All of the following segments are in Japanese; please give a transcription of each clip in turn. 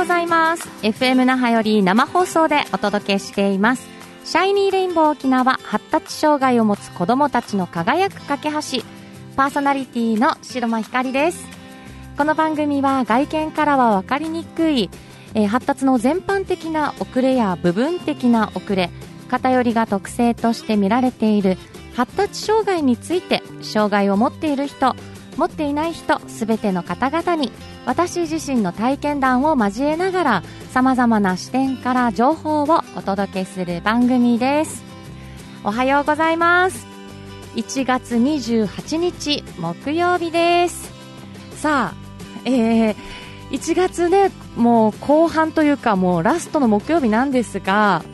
ございます。FM 那覇より生放送でお届けしています。シャイニーレインボー沖縄発達障害を持つ子どもたちの輝く架け橋。パーソナリティの白間ひかりです。この番組は外見からは分かりにくい、えー、発達の全般的な遅れや部分的な遅れ偏りが特性として見られている発達障害について障害を持っている人持っていない人すべての方々に私自身の体験談を交えながらさまざまな視点から情報をお届けする番組です。おはようございます。1月28日木曜日です。さあ、えー、1月ねもう後半というかもうラストの木曜日なんですが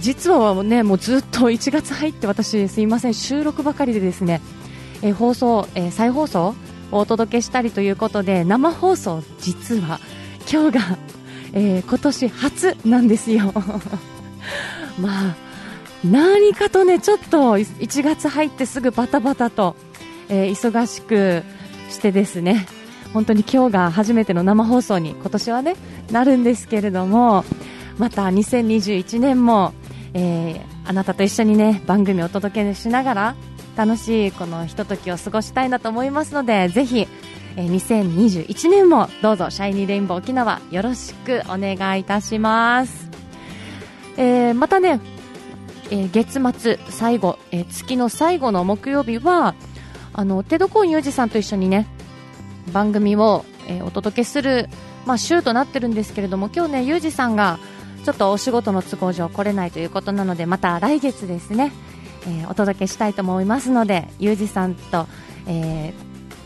実はねもうずっと1月入って私すいません収録ばかりでですねえ、放送、え、再放送をお届けしたりということで生放送、実は今日が、えー、今年初なんですよ。まあ何かとねちょっと1月入ってすぐバタバタと、えー、忙しくしてですね本当に今日が初めての生放送に今年はねなるんですけれどもまた2021年も、えー、あなたと一緒にね番組をお届けしながら楽しいこのひとときを過ごしたいなと思いますのでぜひ、えー、2021年もどうぞシャイニーレインボー沖縄よろしくお願いいたします、えー、またね、えー、月末最後、えー、月の最後の木曜日はあのテドコーンユージさんと一緒にね番組を、えー、お届けする、まあ、週となってるんですけれども今日ねユージさんがちょっとお仕事の都合上来れないということなのでまた来月ですねえー、お届けしたいと思いますのでゆうじさんと、え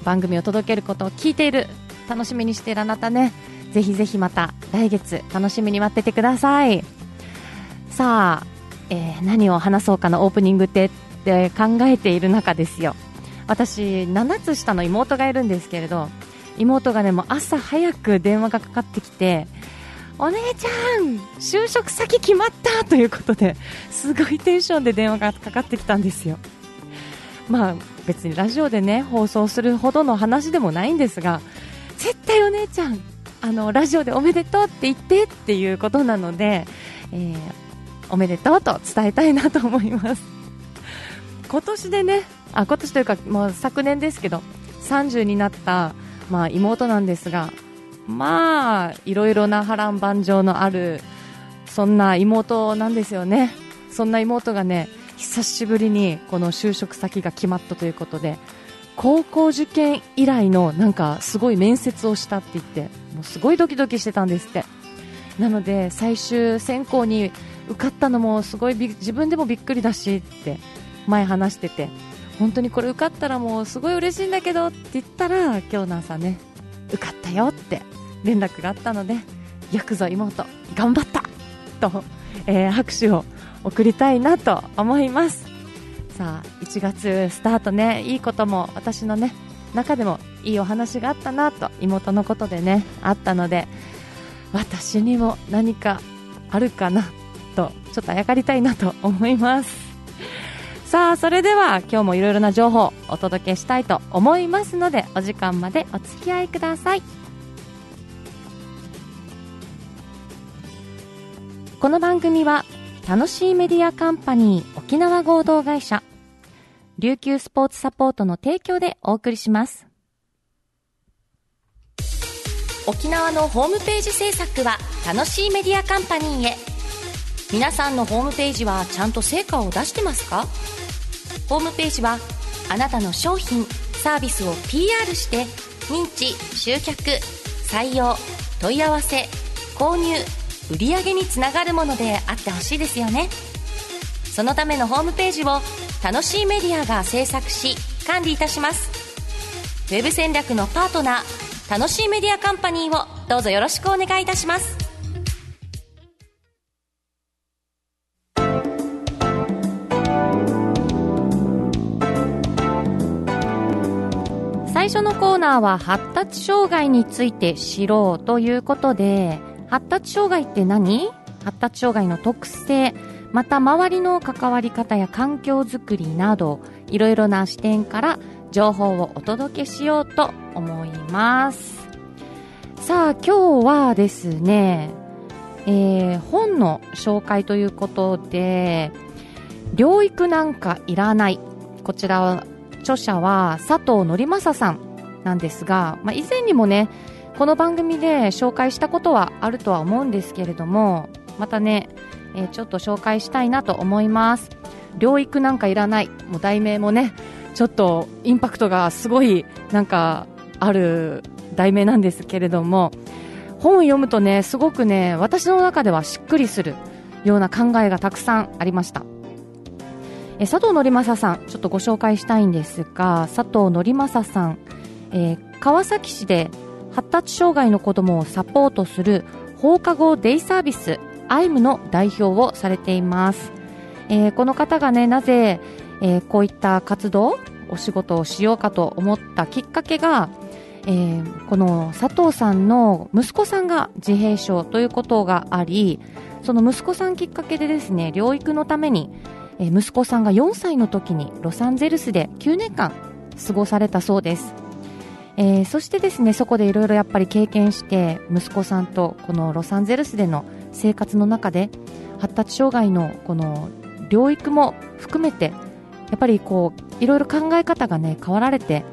ー、番組を届けることを聞いている楽しみにしているあなたねぜひぜひまた来月楽しみに待っててください。さあ、えー、何を話そうかなオープニングってって考えている中ですよ。私7つ下の妹がいるんですけれど妹がねもう朝早く電話がかかってきてお姉ちゃん就職先決まったということですごいテンションで電話がかかってきたんですよ。まあ別にラジオでね放送するほどの話でもないんですが絶対お姉ちゃんあのラジオでおめでとうって言ってっていうことなので、えー、おめでとうと伝えたいなと思います。今年でねあ今年というかもう昨年ですけど30になった、まあ、妹なんですがまあいろいろな波乱万丈のあるそんな妹なんですよね。そんな妹がね久しぶりにこの就職先が決まったということで高校受験以来のなんかすごい面接をしたって言ってもうすごいドキドキしてたんですって。なので最終選考に受かったのもすごい自分でもびっくりだしって前話してて本当にこれ受かったらもうすごい嬉しいんだけどって言ったら今日の朝ね受かったよって連絡があったのでよくぞ妹頑張ったと、えー、拍手を送りたいなと思います。さあ1月スタートね。いいことも私のね中でもいいお話があったなと妹のことでねあったので私にも何かあるかなとちょっとあやかりたいなと思います。さあそれでは今日もいろいろな情報をお届けしたいと思いますのでお時間までお付き合いください。この番組は楽しいメディアカンパニー沖縄合同会社琉球スポーツサポートの提供でお送りします。沖縄のホームページ制作は楽しいメディアカンパニーへ。皆さんのホームページはちゃんと成果を出してますか？ホームページはあなたの商品サービスを PR して認知集客採用問い合わせ購入売上につながるものであってほしいですよね。そのためのホームページを楽しいメディアが制作し管理いたします。ウェブ戦略のパートナー楽しいメディアカンパニーをどうぞよろしくお願いいたします。初のコーナーは発達障害について知ろうということで、発達障害って何？発達障害の特性、また周りの関わり方や環境づくりなど、いろいろな視点から情報をお届けしようと思います。さあ今日はですね、えー、本の紹介ということで療育なんかいらない。こちら著者は佐藤則正さんなんですが、まあ、以前にもねこの番組で紹介したことはあるとは思うんですけれどもまたね、えー、ちょっと紹介したいなと思います。療育なんかいらない。もう題名もねちょっとインパクトがすごいなんかある題名なんですけれども本を読むとねすごくね私の中ではしっくりするような考えがたくさんありました。え佐藤則正さんちょっとご紹介したいんですが佐藤則正さん、えー、川崎市で発達障害の子どもをサポートする放課後デイサービスアイムの代表をされています、えー、この方がねなぜ、えー、こういった活動お仕事をしようかと思ったきっかけが、えー、この佐藤さんの息子さんが自閉症ということがありその息子さんきっかけでですね療育のために、え、息子さんが4歳の時にロサンゼルスで9年間過ごされたそうです。えー、そしてですねそこでいろいろやっぱり経験して息子さんとこのロサンゼルスでの生活の中で発達障害のこの療育も含めてやっぱりこういろいろ考え方がね変わられて、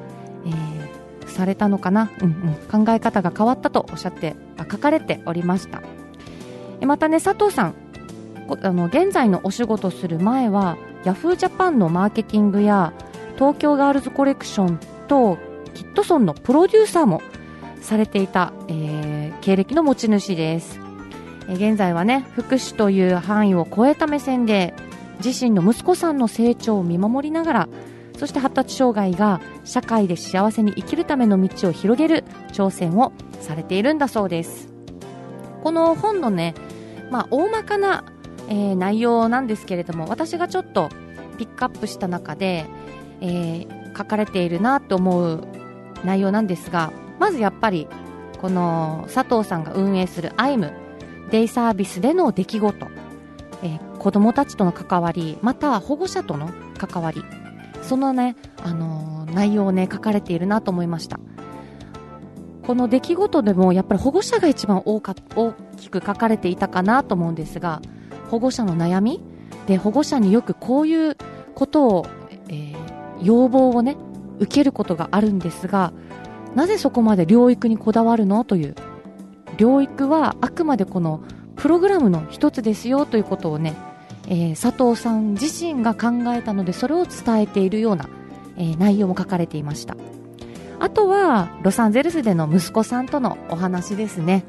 えー、されたのかな、うんうん、考え方が変わったとおっしゃって書かれておりました。またね佐藤さんあの現在のお仕事する前はヤフージャパンのマーケティングや東京ガールズコレクションとキットソンのプロデューサーもされていた、えー、経歴の持ち主です、えー、現在はね福祉という範囲を超えた目線で自身の息子さんの成長を見守りながらそして発達障害が社会で幸せに生きるための道を広げる挑戦をされているんだそうです。この本のね、まあ、大まかな、えー、内容なんですけれども私がちょっとピックアップした中で、えー、書かれているなと思う内容なんですがまずやっぱりこの佐藤さんが運営するアイムデイサービスでの出来事、えー、子どもたちとの関わりまた保護者との関わりそのね、あのー、内容をね書かれているなと思いました。この出来事でもやっぱり保護者が一番大か大きく書かれていたかなと思うんですが保護者の悩み？で保護者によくこういうことを、えー、要望をね受けることがあるんですがなぜそこまで療育にこだわるの？という。療育はあくまでこのプログラムの一つですよということをね、えー、佐藤さん自身が考えたのでそれを伝えているような、えー、内容も書かれていました。あとはロサンゼルスでの息子さんとのお話ですね。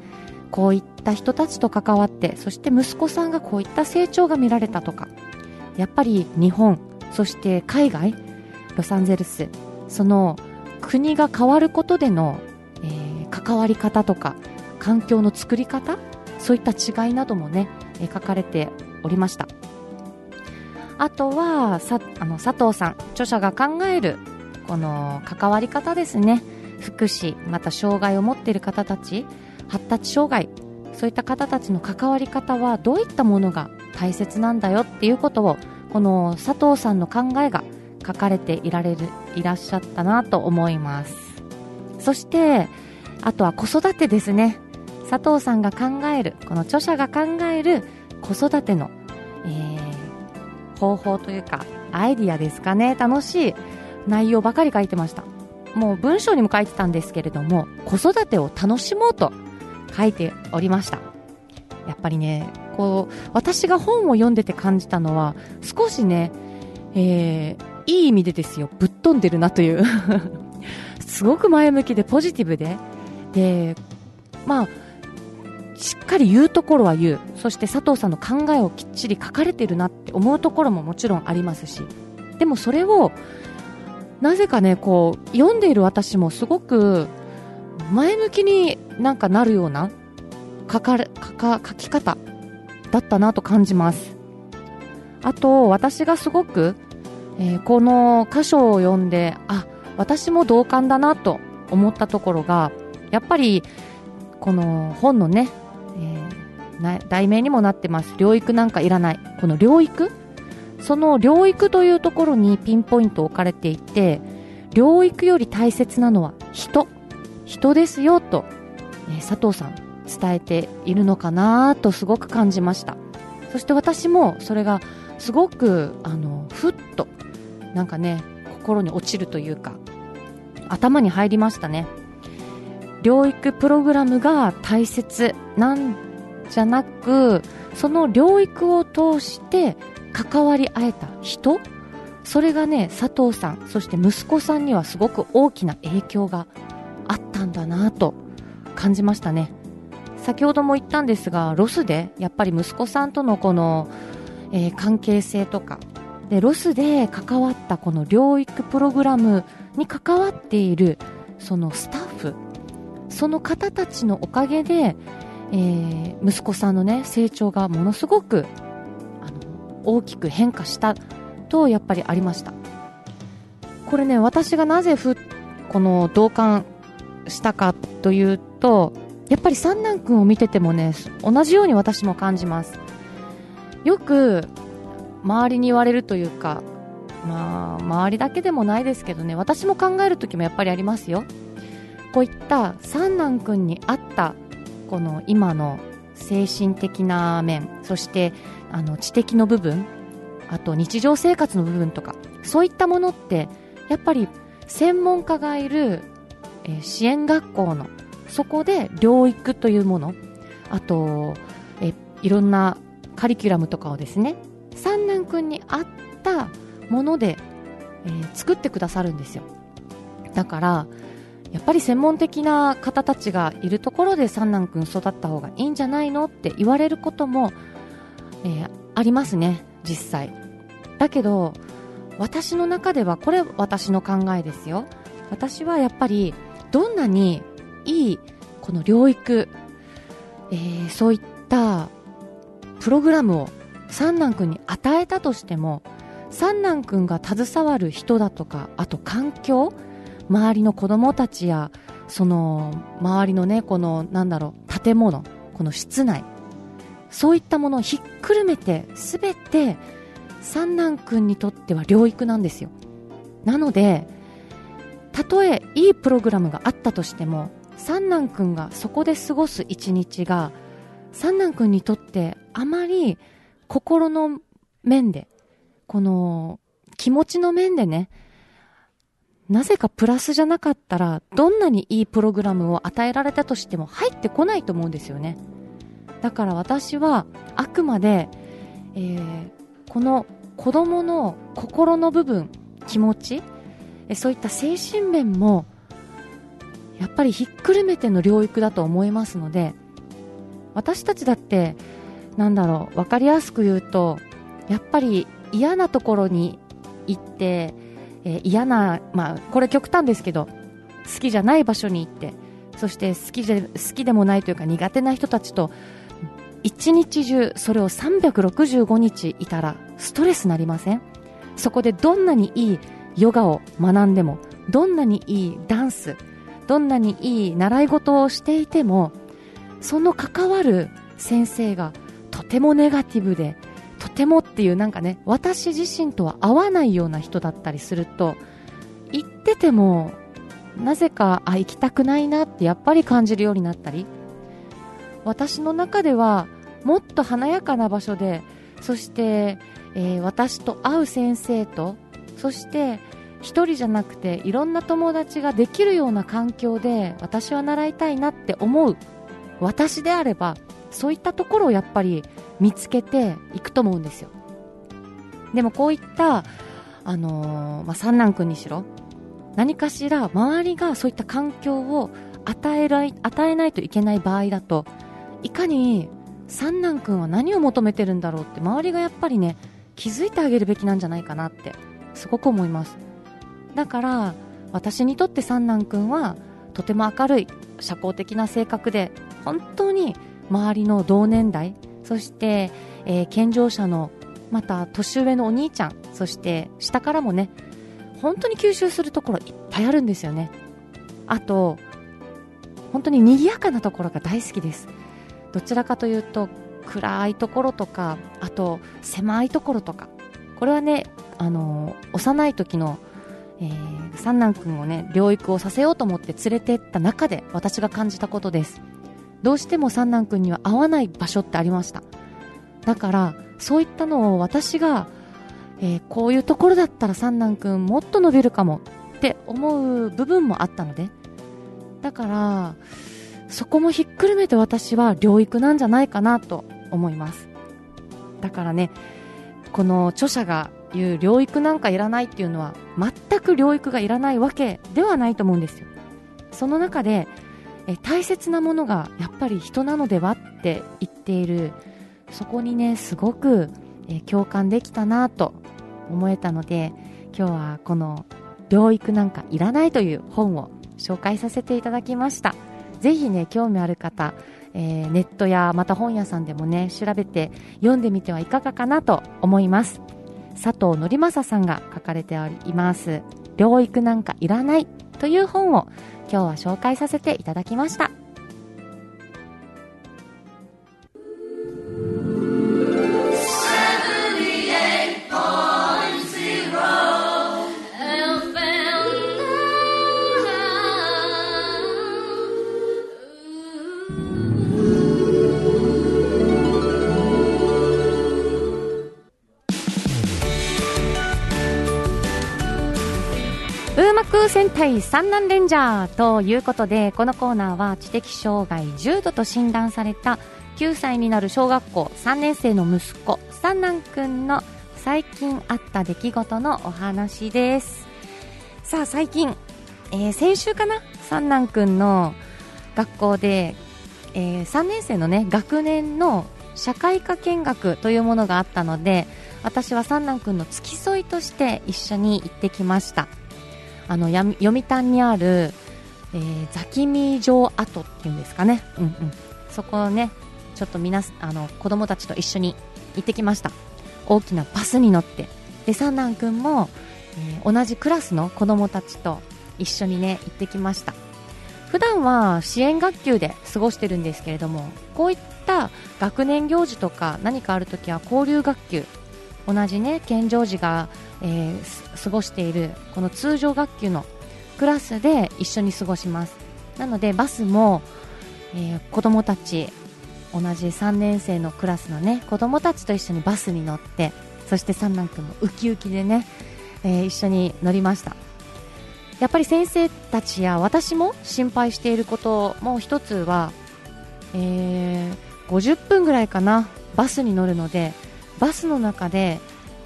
こういった人たちと関わってそして息子さんがこういった成長が見られたとか。やっぱり日本そして海外ロサンゼルスその国が変わることでの、えー、関わり方とか環境の作り方そういった違いなどもね、えー、書かれておりました。あとはさあの佐藤さん著者が考えるこの関わり方ですね。福祉また障害を持っている方たち発達障害。そういった方たちの関わり方はどういったものが大切なんだよっていうことをこの佐藤さんの考えが書かれていられるいらっしゃったなと思います。そしてあとは子育てですね。佐藤さんが考えるこの著者が考える子育ての、えー、方法というかアイディアですかね。楽しい内容ばかり書いてました。もう文章にも書いてたんですけれども子育てを楽しもうと書いておりましたやっぱりねこう私が本を読んでて感じたのは少しね、えー、いい意味でですよ、ぶっ飛んでるなという すごく前向きでポジティブで、で、まあ、しっかり言うところは言う。そして佐藤さんの考えをきっちり書かれてるなって思うところももちろんありますし。でもそれを、なぜかね、こう、読んでいる私もすごく前向きになんかなるような書かれ、書か、書き方だったなと感じます。あと、私がすごくえー、この箇所を読んであ私も同感だなと思ったところがやっぱりこの本のね、えー、題名にもなってます。療育なんかいらない。この療育その療育というところにピンポイント置かれていて療育より大切なのは人。人ですよと、え、佐藤さん伝えているのかなとすごく感じました。そして私もそれがすごくあのふっとなんかね心に落ちるというか頭に入りましたね。療育プログラムが大切なんじゃなくその療育を通して関わり合えた人それがね佐藤さんそして息子さんにはすごく大きな影響がたんだなと感じましたね。先ほども言ったんですがロスでやっぱり息子さんとのこの、えー、関係性とかでロスで関わったこの療育プログラムに関わっているそのスタッフその方たちのおかげで、えー、息子さんのね成長がものすごくあの大きく変化したとやっぱりありました。これね私がなぜふこの同感したかというとやっぱり三男君を見ててもね同じように私も感じます。よく周りに言われるというかまあ周りだけでもないですけどね私も考える時もやっぱりありますよ。こういった三男君に合ったこの今の精神的な面そしてあの知的の部分あと日常生活の部分とかそういったものってやっぱり専門家がいる、え、支援学校のそこで療育というものあと、えいろんなカリキュラムとかをですね三男君に合ったもので、えー、作ってくださるんですよ。だからやっぱり専門的な方たちがいるところで三男君育った方がいいんじゃないのって言われることも、えー、ありますね実際。だけど私の中ではこれ私の考えですよ。私はやっぱりどんなにいいこの療育、えー、そういったプログラムを三男君に与えたとしても三男君が携わる人だとかあと環境周りの子供たちやその周りのねこのなんだろう建物この室内そういったものをひっくるめて全て三男君にとっては療育なんですよ。なのでたとえいいプログラムがあったとしても三男君がそこで過ごす一日が三男君にとってあまり心の面でこの気持ちの面でねなぜかプラスじゃなかったらどんなにいいプログラムを与えられたとしても入ってこないと思うんですよね。だから私はあくまで、えー、この子供の心の部分気持ちえそういった精神面もやっぱりひっくるめての療育だと思いますので私たちだってなんだろう分かりやすく言うとやっぱり嫌なところに行って、えー、嫌な、まあ、これ極端ですけど好きじゃない場所に行ってそして好きで好きでもないというか苦手な人たちと一日中それを365日いたらストレスなりません？そこでどんなにいいヨガを学んでもどんなにいいダンスどんなにいい習い事をしていてもその関わる先生がとてもネガティブでとてもっていうなんかね私自身とは合わないような人だったりすると行っててもなぜかあ行きたくないなってやっぱり感じるようになったり私の中ではもっと華やかな場所でそして、えー、私と会う先生とそして1人じゃなくていろんな友達ができるような環境で私は習いたいなって思う私であればそういったところをやっぱり見つけていくと思うんですよ。でもこういった、あのー、まあ、三男君にしろ何かしら周りがそういった環境を与えら与えないといけない場合だといかに三男君は何を求めてるんだろうって周りがやっぱりね気づいてあげるべきなんじゃないかなってすごく思います。だから私にとって三男君はとても明るい社交的な性格で本当に周りの同年代そして、えー、健常者のまた年上のお兄ちゃんそして下からもね本当に吸収するところいっぱいあるんですよね。あと本当に賑やかなところが大好きです。どちらかというと暗いところとかあと狭いところとか。これはねあの幼い時の、えー、三男君をね療育をさせようと思って連れてった中で私が感じたことです。どうしても三男君には合わない場所ってありました。だからそういったのを私が、えー、こういうところだったら三男君もっと伸びるかもって思う部分もあったので。だからそこもひっくるめて私は療育なんじゃないかなと思います。だからねこの著者が言う療育なんかいらないっていうのは全く療育がいらないわけではないと思うんですよ。その中でえ大切なものがやっぱり人なのではって言っている。そこにねすごく、え共感できたなと思えたので今日はこの「療育なんかいらない」という本を紹介させていただきました。ぜひね興味ある方、えー、ネットやまた本屋さんでもね調べて読んでみてはいかがかなと思います。佐藤則正さんが書かれております「療育なんかいらない」という本を今日は紹介させていただきました。戦隊三男レンジャーということでこのコーナーは知的障害重度と診断された9歳になる小学校3年生の息子三男くんの最近あった出来事のお話です。さあ最近、えー、先週かな？三男くんの学校で、えー、3年生のね学年の社会科見学というものがあったので私は三男くんの付き添いとして一緒に行ってきました。あの読谷にある、えー、ザキミ城跡っていうんですかね、うんうん、そこをねちょっと皆あの子供たちと一緒に行ってきました。大きなバスに乗って。で三男君も、えー、同じクラスの子供たちと一緒にね行ってきました。普段は支援学級で過ごしてるんですけれどもこういった学年行事とか何かあるときは交流学級同じね健常児がえー、過ごしているこの通常学級のクラスで一緒に過ごします。なのでバスも、えー、子供たち同じ3年生のクラスのね子供たちと一緒にバスに乗ってそして三男君もウキウキでね、えー、一緒に乗りました。やっぱり先生たちや私も心配していることもう一つは、えー、50分ぐらいかなバスに乗るのでバスの中で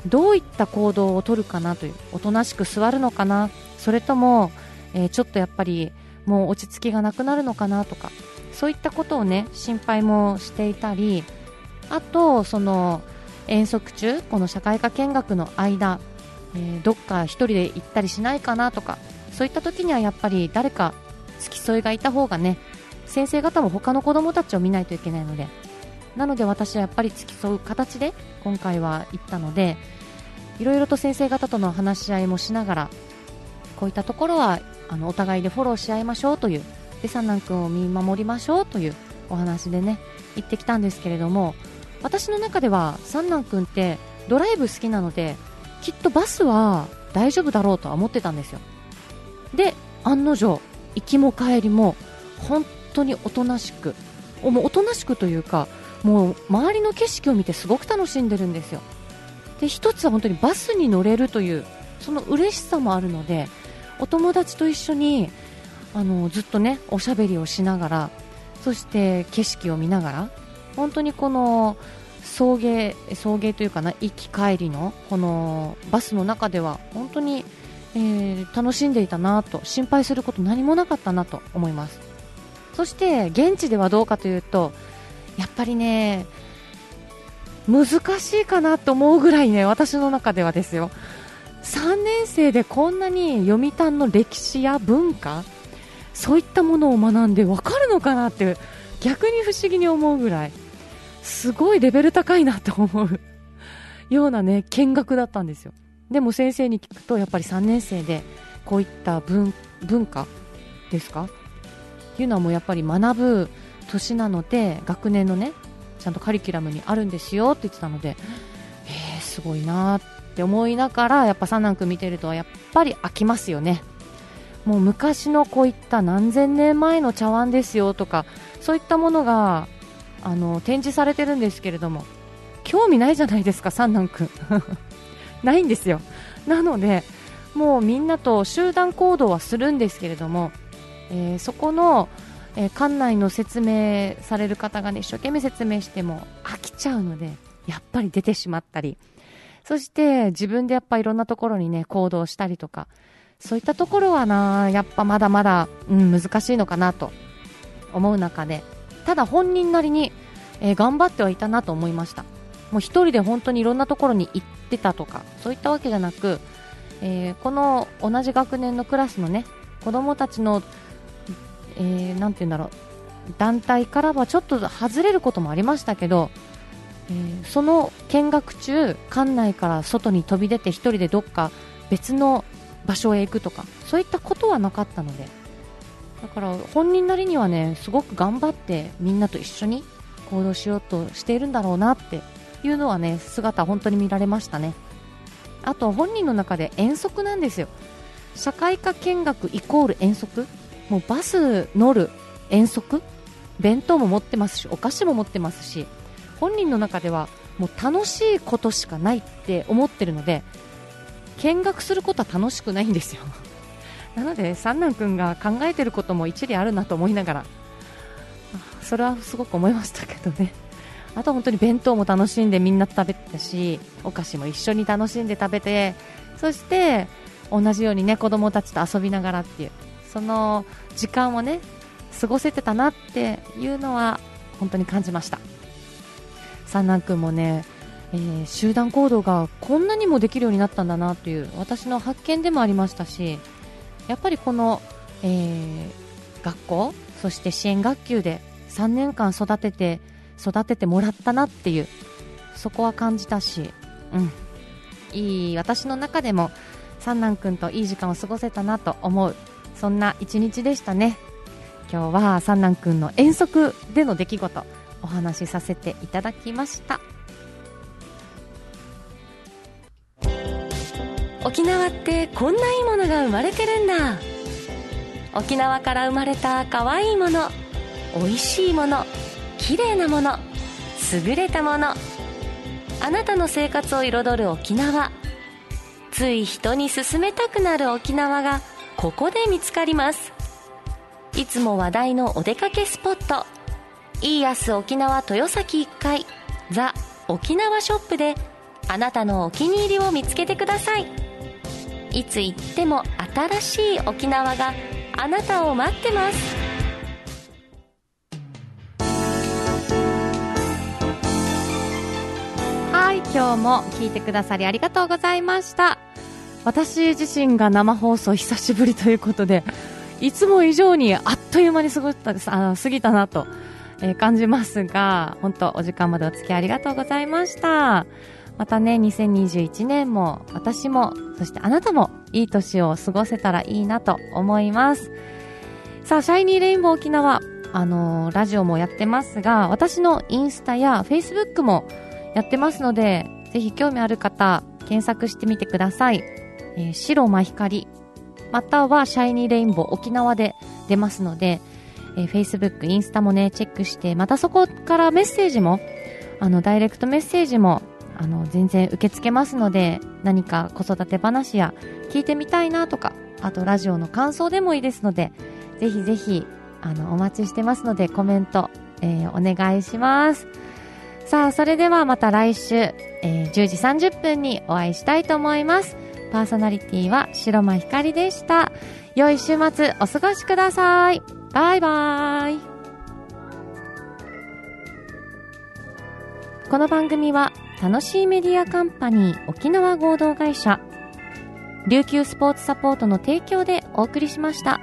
どういった行動をとるかなというおとなしく座るのかなそれとも、えー、ちょっとやっぱりもう落ち着きがなくなるのかなとかそういったことをね心配もしていたりあとその遠足中この社会科見学の間、えー、どっか1人で行ったりしないかなとかそういった時にはやっぱり誰か付き添いがいた方がね先生方も他の子供たちを見ないといけないのでなので私はやっぱり付き添う形で今回は行ったのでいろいろと先生方との話し合いもしながらこういったところはあのお互いでフォローし合いましょうというで三男君を見守りましょうというお話でね行ってきたんですけれども私の中では三男君ってドライブ好きなのできっとバスは大丈夫だろうとは思ってたんですよ。で案の定行きも帰りも本当におとなしくもおとなしくというかもう周りの景色を見てすごく楽しんでるんですよ。で一つは本当にバスに乗れるというその嬉しさもあるのでお友達と一緒にあのずっとねおしゃべりをしながらそして景色を見ながら本当にこの送迎送迎というかな行き帰りのこのバスの中では本当に、えー、楽しんでいたなと心配すること何もなかったなと思います。そして現地ではどうかというとやっぱりね難しいかなと思うぐらいね私の中ではですよ。3年生でこんなに読谷の歴史や文化そういったものを学んで分かるのかなって逆に不思議に思うぐらいすごいレベル高いなと思う ようなね見学だったんですよ。でも先生に聞くとやっぱり3年生でこういった文文化ですか？っていうのはもうやっぱり学ぶ年なので学年のねちゃんとカリキュラムにあるんですよって言ってたのでえー、すごいなって思いながらやっぱ三男君見てるとやっぱり飽きますよね。もう昔のこういった何千年前の茶碗ですよとかそういったものがあの展示されてるんですけれども興味ないじゃないですか、三男君。ないんですよ。なのでもうみんなと集団行動はするんですけれども、えー、そこの、えー、館内の説明される方がね一生懸命説明しても飽きちゃうのでやっぱり出てしまったり。そして自分でやっぱいろんなところにね行動したりとかそういったところはなやっぱまだまだ、うん、難しいのかなと思う中でただ本人なりに、えー、頑張ってはいたなと思いました。もう1人で本当にいろんなところに行ってたとかそういったわけじゃなくえー、この同じ学年のクラスのね子供たちの、えー、て言うんだろう。団体からはちょっと外れることもありましたけど、えー、その見学中、館内から外に飛び出て1人でどっか別の場所へ行くとかそういったことはなかったのでだから本人なりにはねすごく頑張ってみんなと一緒に行動しようとしているんだろうなっていうのはね姿本当に見られましたね。あと本人の中で遠足なんですよ。社会科見学イコール遠足。もうバス乗る遠足？弁当も持ってますしお菓子も持ってますし本人の中ではもう楽しいことしかないって思ってるので見学することは楽しくないんですよ。なので三男君が考えてることも一理あるなと思いながらそれはすごく思いましたけどね。あと本当に弁当も楽しんでみんな食べてたしお菓子も一緒に楽しんで食べてそして同じようにね子供たちと遊びながらっていう。その時間をね過ごせてたなっていうのは本当に感じました。三男君もね、えー、集団行動がこんなにもできるようになったんだなという私の発見でもありましたしやっぱりこの、えー、学校そして支援学級で3年間育てて育ててもらったなっていうそこは感じたし、うん、いい私の中でも三男君といい時間を過ごせたなと思うそんな一日でしたね。今日は三男君の遠足での出来事お話しさせていただきました。沖縄ってこんないいものが生まれてるんだ。沖縄から生まれた可愛いいもの美味しいもの綺麗なもの優れたもの。あなたの生活を彩る沖縄。つい人に勧めたくなる沖縄がここで見つかります。いつも話題のお出かけスポット。いい安沖縄豊崎1階ザ・沖縄ショップであなたのお気に入りを見つけてください。いつ行っても新しい沖縄があなたを待ってます。はい今日も聞いてくださりありがとうございました。私自身が生放送久しぶりということでいつも以上にあっという間に過ごしたあ過ぎたなと、えー、感じますが本当お時間までお付き合いありがとうございましたまたね2021年も私もそしてあなたもいい年を過ごせたらいいなと思いますさあシャイニーレインボー沖縄あのー、ラジオもやってますが私のインスタやフェイスブックもやってますので、ぜひ興味ある方、検索してみてください。えー、白真光、またはシャイニーレインボー沖縄で出ますので、えー、Facebook、インスタもね、チェックして、またそこからメッセージも、あの、ダイレクトメッセージも、あの、全然受け付けますので、何か子育て話や聞いてみたいなとか、あとラジオの感想でもいいですので、ぜひぜひ、あの、お待ちしてますので、コメント、えー、お願いします。さあ、それではまた来週、えー、10時30分にお会いしたいと思います。パーソナリティは白間ひかりでした。良い週末お過ごしください。バイバイ。この番組は楽しいメディアカンパニー沖縄合同会社琉球スポーツサポートの提供でお送りしました。